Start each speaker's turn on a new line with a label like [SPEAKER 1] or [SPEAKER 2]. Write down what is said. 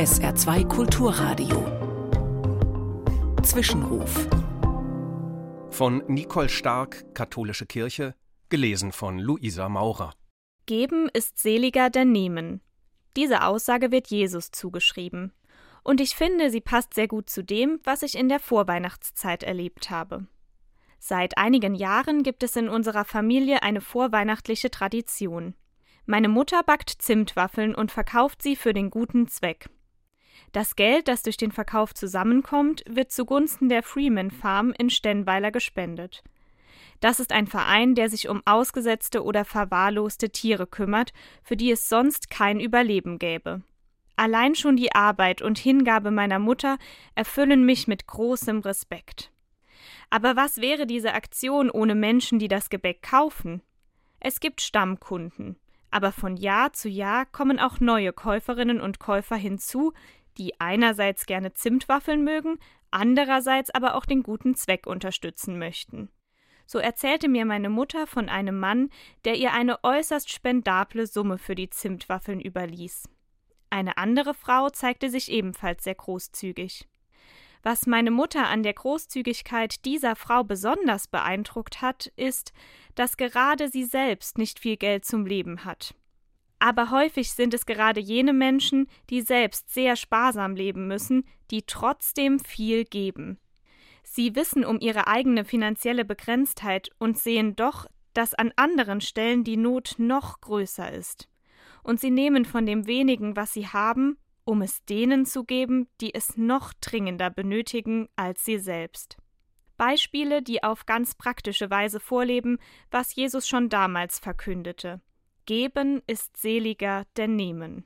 [SPEAKER 1] SR2 Kulturradio. Zwischenruf.
[SPEAKER 2] Von Nicole Stark, Katholische Kirche, gelesen von Luisa Maurer.
[SPEAKER 3] Geben ist seliger denn nehmen. Diese Aussage wird Jesus zugeschrieben. Und ich finde, sie passt sehr gut zu dem, was ich in der Vorweihnachtszeit erlebt habe. Seit einigen Jahren gibt es in unserer Familie eine vorweihnachtliche Tradition. Meine Mutter backt Zimtwaffeln und verkauft sie für den guten Zweck. Das Geld, das durch den Verkauf zusammenkommt, wird zugunsten der Freeman Farm in Stenweiler gespendet. Das ist ein Verein, der sich um ausgesetzte oder verwahrloste Tiere kümmert, für die es sonst kein Überleben gäbe. Allein schon die Arbeit und Hingabe meiner Mutter erfüllen mich mit großem Respekt. Aber was wäre diese Aktion ohne Menschen, die das Gebäck kaufen? Es gibt Stammkunden, aber von Jahr zu Jahr kommen auch neue Käuferinnen und Käufer hinzu, die einerseits gerne Zimtwaffeln mögen, andererseits aber auch den guten Zweck unterstützen möchten. So erzählte mir meine Mutter von einem Mann, der ihr eine äußerst spendable Summe für die Zimtwaffeln überließ. Eine andere Frau zeigte sich ebenfalls sehr großzügig. Was meine Mutter an der Großzügigkeit dieser Frau besonders beeindruckt hat, ist, dass gerade sie selbst nicht viel Geld zum Leben hat. Aber häufig sind es gerade jene Menschen, die selbst sehr sparsam leben müssen, die trotzdem viel geben. Sie wissen um ihre eigene finanzielle Begrenztheit und sehen doch, dass an anderen Stellen die Not noch größer ist. Und sie nehmen von dem wenigen, was sie haben, um es denen zu geben, die es noch dringender benötigen als sie selbst. Beispiele, die auf ganz praktische Weise vorleben, was Jesus schon damals verkündete. Geben ist seliger denn nehmen.